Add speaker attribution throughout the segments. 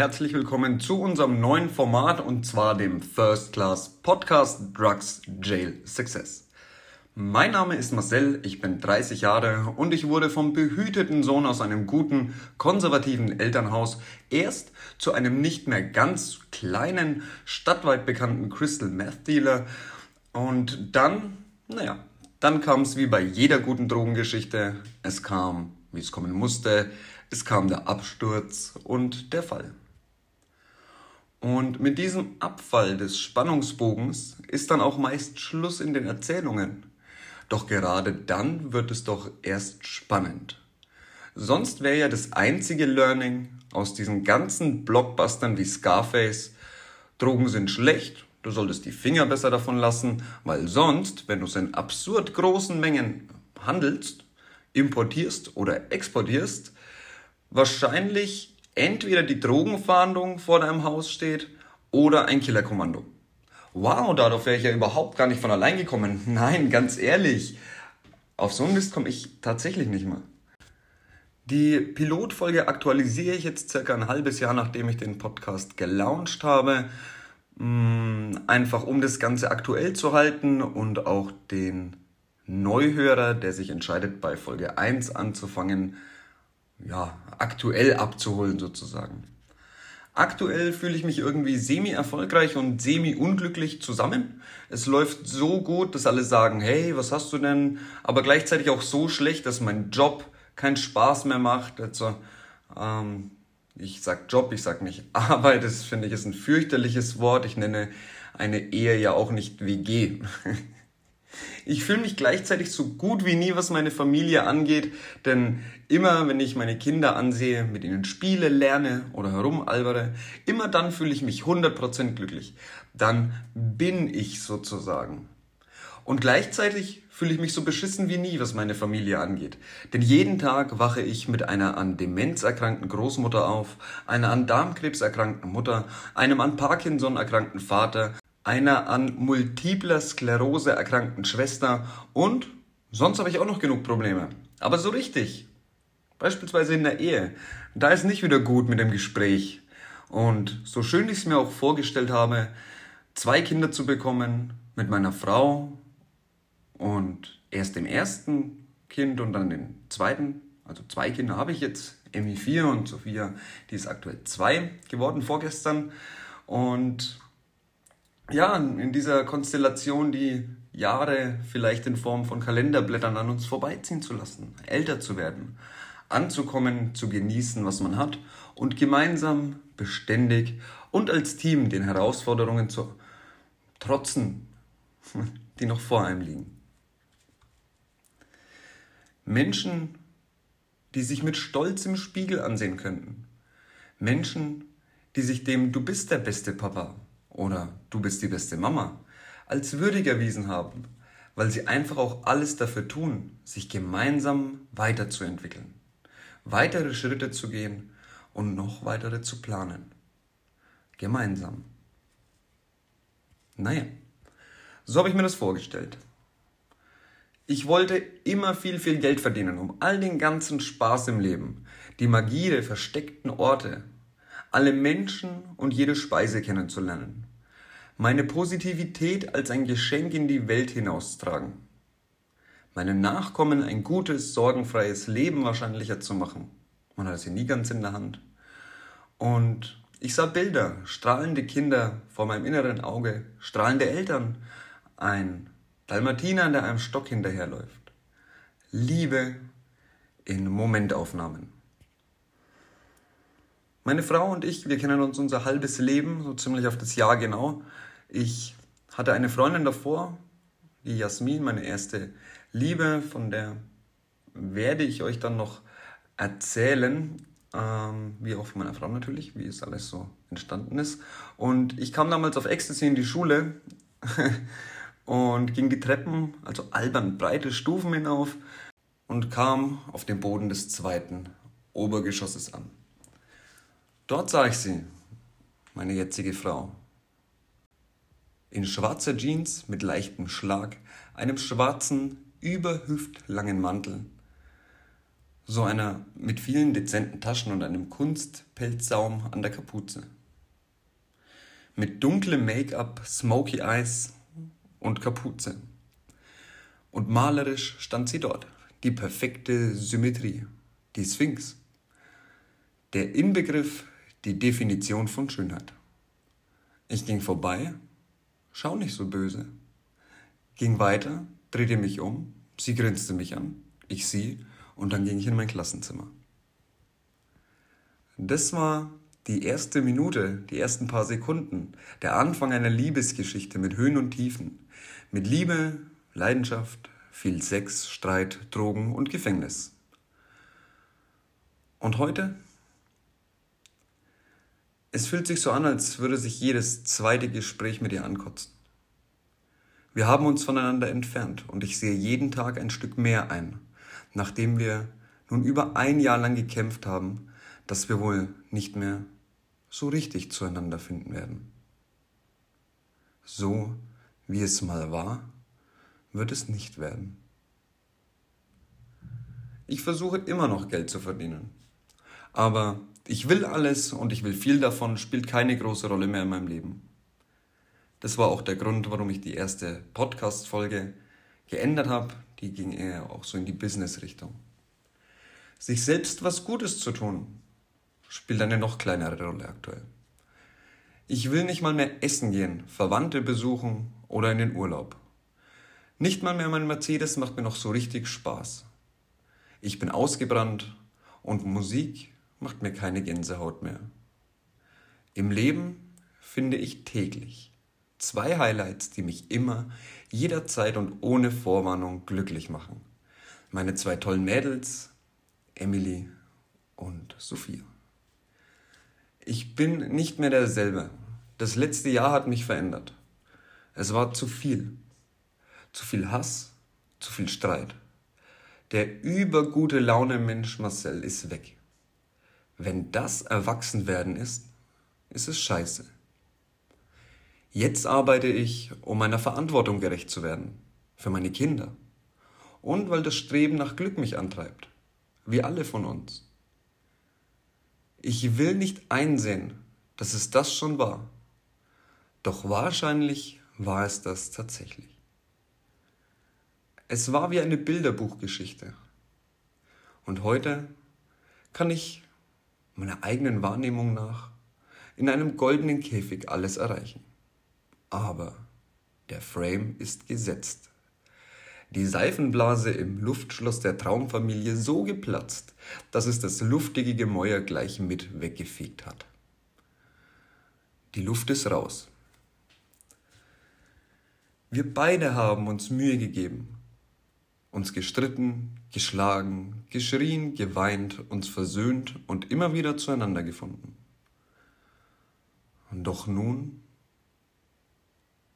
Speaker 1: herzlich willkommen zu unserem neuen Format und zwar dem First Class Podcast Drugs Jail Success. Mein Name ist Marcel, ich bin 30 Jahre und ich wurde vom behüteten Sohn aus einem guten, konservativen Elternhaus erst zu einem nicht mehr ganz kleinen, stadtweit bekannten Crystal Meth Dealer und dann, naja, dann kam es wie bei jeder guten Drogengeschichte, es kam, wie es kommen musste, es kam der Absturz und der Fall. Und mit diesem Abfall des Spannungsbogens ist dann auch meist Schluss in den Erzählungen. Doch gerade dann wird es doch erst spannend. Sonst wäre ja das einzige Learning aus diesen ganzen Blockbustern wie Scarface, Drogen sind schlecht, du solltest die Finger besser davon lassen, weil sonst, wenn du es in absurd großen Mengen handelst, importierst oder exportierst, wahrscheinlich entweder die Drogenfahndung vor deinem Haus steht oder ein Killerkommando. Wow, darauf wäre ich ja überhaupt gar nicht von allein gekommen. Nein, ganz ehrlich. Auf so einen Mist komme ich tatsächlich nicht mal. Die Pilotfolge aktualisiere ich jetzt circa ein halbes Jahr, nachdem ich den Podcast gelauncht habe. Mm, einfach um das Ganze aktuell zu halten und auch den Neuhörer, der sich entscheidet, bei Folge 1 anzufangen, ja, aktuell abzuholen sozusagen. Aktuell fühle ich mich irgendwie semi-erfolgreich und semi-unglücklich zusammen. Es läuft so gut, dass alle sagen, hey, was hast du denn? Aber gleichzeitig auch so schlecht, dass mein Job keinen Spaß mehr macht. Also, ähm, ich sag Job, ich sag nicht Arbeit, das finde ich ist ein fürchterliches Wort. Ich nenne eine Ehe ja auch nicht WG. Ich fühle mich gleichzeitig so gut wie nie, was meine Familie angeht, denn immer wenn ich meine Kinder ansehe, mit ihnen spiele, lerne oder herumalbere, immer dann fühle ich mich 100% glücklich. Dann bin ich sozusagen. Und gleichzeitig fühle ich mich so beschissen wie nie, was meine Familie angeht. Denn jeden Tag wache ich mit einer an Demenz erkrankten Großmutter auf, einer an Darmkrebs erkrankten Mutter, einem an Parkinson erkrankten Vater, einer an multipler Sklerose erkrankten Schwester und sonst habe ich auch noch genug Probleme. Aber so richtig. Beispielsweise in der Ehe. Da ist nicht wieder gut mit dem Gespräch. Und so schön ich es mir auch vorgestellt habe, zwei Kinder zu bekommen mit meiner Frau und erst dem ersten Kind und dann den zweiten, also zwei Kinder habe ich jetzt, Emmy 4 und Sophia, die ist aktuell zwei geworden vorgestern. Und ja, in dieser Konstellation die Jahre vielleicht in Form von Kalenderblättern an uns vorbeiziehen zu lassen, älter zu werden, anzukommen, zu genießen, was man hat und gemeinsam, beständig und als Team den Herausforderungen zu trotzen, die noch vor einem liegen. Menschen, die sich mit Stolz im Spiegel ansehen könnten. Menschen, die sich dem Du bist der beste Papa oder du bist die beste Mama als würdig erwiesen haben, weil sie einfach auch alles dafür tun, sich gemeinsam weiterzuentwickeln, weitere Schritte zu gehen und noch weitere zu planen. Gemeinsam. Naja, so habe ich mir das vorgestellt. Ich wollte immer viel, viel Geld verdienen, um all den ganzen Spaß im Leben, die Magie der versteckten Orte, alle Menschen und jede Speise kennenzulernen. Meine Positivität als ein Geschenk in die Welt hinaustragen. Meinen Nachkommen ein gutes, sorgenfreies Leben wahrscheinlicher zu machen. Man hat ja nie ganz in der Hand. Und ich sah Bilder, strahlende Kinder vor meinem inneren Auge, strahlende Eltern, ein Dalmatiner, der einem Stock hinterherläuft. Liebe in Momentaufnahmen. Meine Frau und ich, wir kennen uns unser halbes Leben, so ziemlich auf das Jahr genau. Ich hatte eine Freundin davor, die Jasmin, meine erste Liebe, von der werde ich euch dann noch erzählen, ähm, wie auch von meiner Frau natürlich, wie es alles so entstanden ist. Und ich kam damals auf Ecstasy in die Schule und ging die Treppen, also albern breite Stufen hinauf und kam auf den Boden des zweiten Obergeschosses an. Dort sah ich sie, meine jetzige Frau. In schwarzer Jeans mit leichtem Schlag, einem schwarzen, überhüftlangen Mantel So einer mit vielen dezenten Taschen und einem Kunstpelzsaum an der Kapuze. Mit dunklem Make-up, Smoky Eyes und Kapuze. Und malerisch stand sie dort, die perfekte Symmetrie, die Sphinx. Der Inbegriff, die Definition von Schönheit. Ich ging vorbei, schau nicht so böse. Ging weiter, drehte mich um, sie grinste mich an, ich sie und dann ging ich in mein Klassenzimmer. Das war die erste Minute, die ersten paar Sekunden, der Anfang einer Liebesgeschichte mit Höhen und Tiefen, mit Liebe, Leidenschaft, viel Sex, Streit, Drogen und Gefängnis. Und heute? Es fühlt sich so an, als würde sich jedes zweite Gespräch mit ihr ankotzen. Wir haben uns voneinander entfernt und ich sehe jeden Tag ein Stück mehr ein, nachdem wir nun über ein Jahr lang gekämpft haben, dass wir wohl nicht mehr so richtig zueinander finden werden. So wie es mal war, wird es nicht werden. Ich versuche immer noch Geld zu verdienen. Aber ich will alles und ich will viel davon spielt keine große Rolle mehr in meinem Leben. Das war auch der Grund, warum ich die erste Podcast-Folge geändert habe. Die ging eher auch so in die Business-Richtung. Sich selbst was Gutes zu tun, spielt eine noch kleinere Rolle aktuell. Ich will nicht mal mehr essen gehen, Verwandte besuchen oder in den Urlaub. Nicht mal mehr mein Mercedes macht mir noch so richtig Spaß. Ich bin ausgebrannt und Musik macht mir keine Gänsehaut mehr. Im Leben finde ich täglich zwei Highlights, die mich immer, jederzeit und ohne Vorwarnung glücklich machen. Meine zwei tollen Mädels, Emily und Sophia. Ich bin nicht mehr derselbe. Das letzte Jahr hat mich verändert. Es war zu viel. Zu viel Hass, zu viel Streit. Der übergute Laune Mensch Marcel ist weg. Wenn das Erwachsenwerden ist, ist es scheiße. Jetzt arbeite ich, um meiner Verantwortung gerecht zu werden. Für meine Kinder. Und weil das Streben nach Glück mich antreibt. Wie alle von uns. Ich will nicht einsehen, dass es das schon war. Doch wahrscheinlich war es das tatsächlich. Es war wie eine Bilderbuchgeschichte. Und heute kann ich meiner eigenen Wahrnehmung nach in einem goldenen Käfig alles erreichen. Aber der Frame ist gesetzt die Seifenblase im Luftschloss der Traumfamilie so geplatzt, dass es das luftige Gemäuer gleich mit weggefegt hat. Die Luft ist raus. Wir beide haben uns Mühe gegeben, uns gestritten, geschlagen, geschrien, geweint, uns versöhnt und immer wieder zueinander gefunden. Und doch nun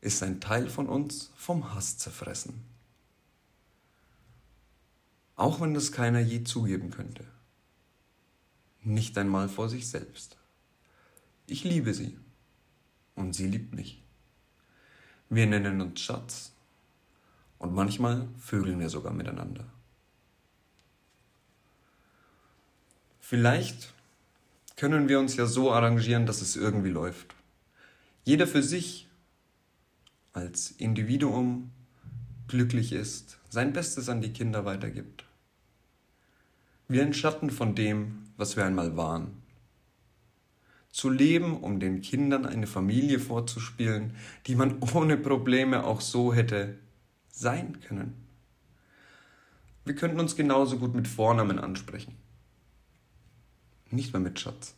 Speaker 1: ist ein Teil von uns vom Hass zerfressen auch wenn das keiner je zugeben könnte. Nicht einmal vor sich selbst. Ich liebe sie und sie liebt mich. Wir nennen uns Schatz und manchmal vögeln wir sogar miteinander. Vielleicht können wir uns ja so arrangieren, dass es irgendwie läuft. Jeder für sich als Individuum glücklich ist, sein Bestes an die Kinder weitergibt wie ein Schatten von dem, was wir einmal waren. Zu leben, um den Kindern eine Familie vorzuspielen, die man ohne Probleme auch so hätte sein können. Wir könnten uns genauso gut mit Vornamen ansprechen. Nicht mehr mit Schatz.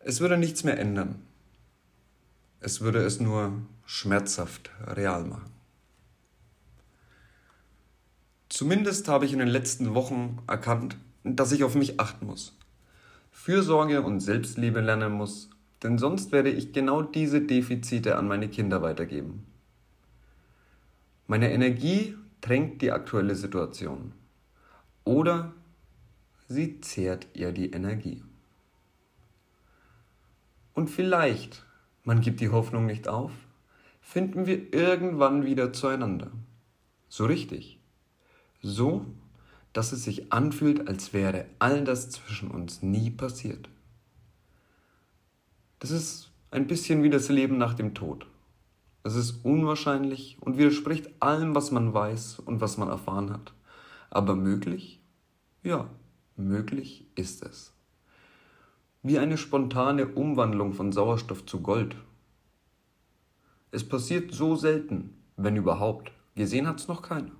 Speaker 1: Es würde nichts mehr ändern. Es würde es nur schmerzhaft real machen. Zumindest habe ich in den letzten Wochen erkannt, dass ich auf mich achten muss. Fürsorge und Selbstliebe lernen muss, denn sonst werde ich genau diese Defizite an meine Kinder weitergeben. Meine Energie tränkt die aktuelle Situation. Oder sie zehrt ihr die Energie. Und vielleicht, man gibt die Hoffnung nicht auf, finden wir irgendwann wieder zueinander. So richtig so, dass es sich anfühlt, als wäre all das zwischen uns nie passiert. Das ist ein bisschen wie das Leben nach dem Tod. Es ist unwahrscheinlich und widerspricht allem, was man weiß und was man erfahren hat. Aber möglich? Ja, möglich ist es. Wie eine spontane Umwandlung von Sauerstoff zu Gold. Es passiert so selten, wenn überhaupt. Gesehen hat es noch keiner.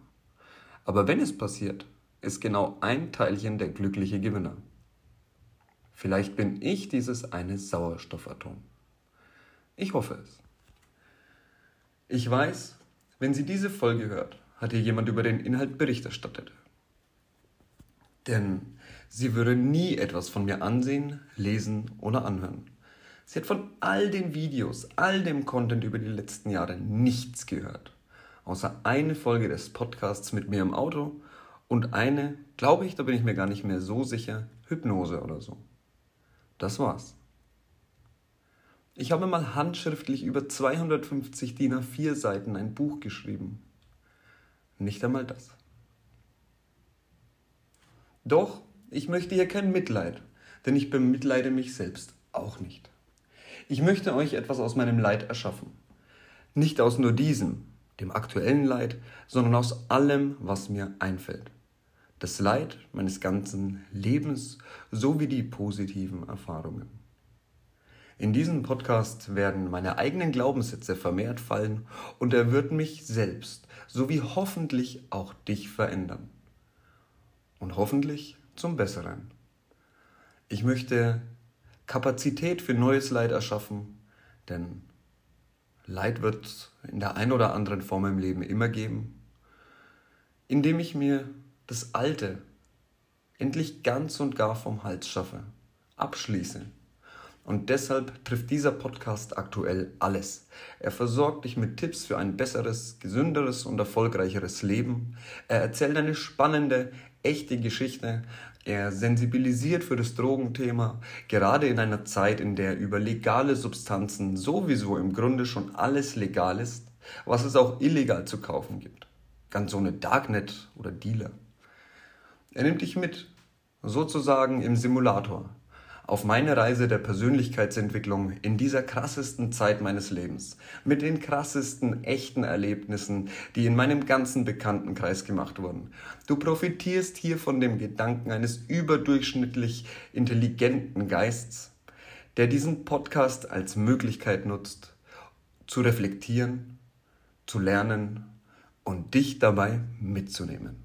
Speaker 1: Aber wenn es passiert, ist genau ein Teilchen der glückliche Gewinner. Vielleicht bin ich dieses eine Sauerstoffatom. Ich hoffe es. Ich weiß, wenn sie diese Folge hört, hat ihr jemand über den Inhalt Bericht erstattet. Denn sie würde nie etwas von mir ansehen, lesen oder anhören. Sie hat von all den Videos, all dem Content über die letzten Jahre nichts gehört. Außer eine Folge des Podcasts mit mir im Auto und eine, glaube ich, da bin ich mir gar nicht mehr so sicher, Hypnose oder so. Das war's. Ich habe mal handschriftlich über 250 DIN A4 Seiten ein Buch geschrieben. Nicht einmal das. Doch, ich möchte hier kein Mitleid, denn ich bemitleide mich selbst auch nicht. Ich möchte euch etwas aus meinem Leid erschaffen. Nicht aus nur diesem, dem aktuellen Leid, sondern aus allem, was mir einfällt. Das Leid meines ganzen Lebens sowie die positiven Erfahrungen. In diesem Podcast werden meine eigenen Glaubenssätze vermehrt fallen und er wird mich selbst sowie hoffentlich auch dich verändern. Und hoffentlich zum Besseren. Ich möchte Kapazität für neues Leid erschaffen, denn Leid wird es in der einen oder anderen Form im Leben immer geben, indem ich mir das Alte endlich ganz und gar vom Hals schaffe, abschließe und deshalb trifft dieser Podcast aktuell alles. Er versorgt dich mit Tipps für ein besseres, gesünderes und erfolgreicheres Leben. Er erzählt eine spannende, echte Geschichte. Er sensibilisiert für das Drogenthema, gerade in einer Zeit, in der über legale Substanzen sowieso im Grunde schon alles legal ist, was es auch illegal zu kaufen gibt. Ganz ohne Darknet oder Dealer. Er nimmt dich mit, sozusagen im Simulator, auf meine Reise der Persönlichkeitsentwicklung in dieser krassesten Zeit meines Lebens, mit den krassesten echten Erlebnissen, die in meinem ganzen Bekanntenkreis gemacht wurden. Du profitierst hier von dem Gedanken eines überdurchschnittlich intelligenten Geists, der diesen Podcast als Möglichkeit nutzt, zu reflektieren, zu lernen und dich dabei mitzunehmen.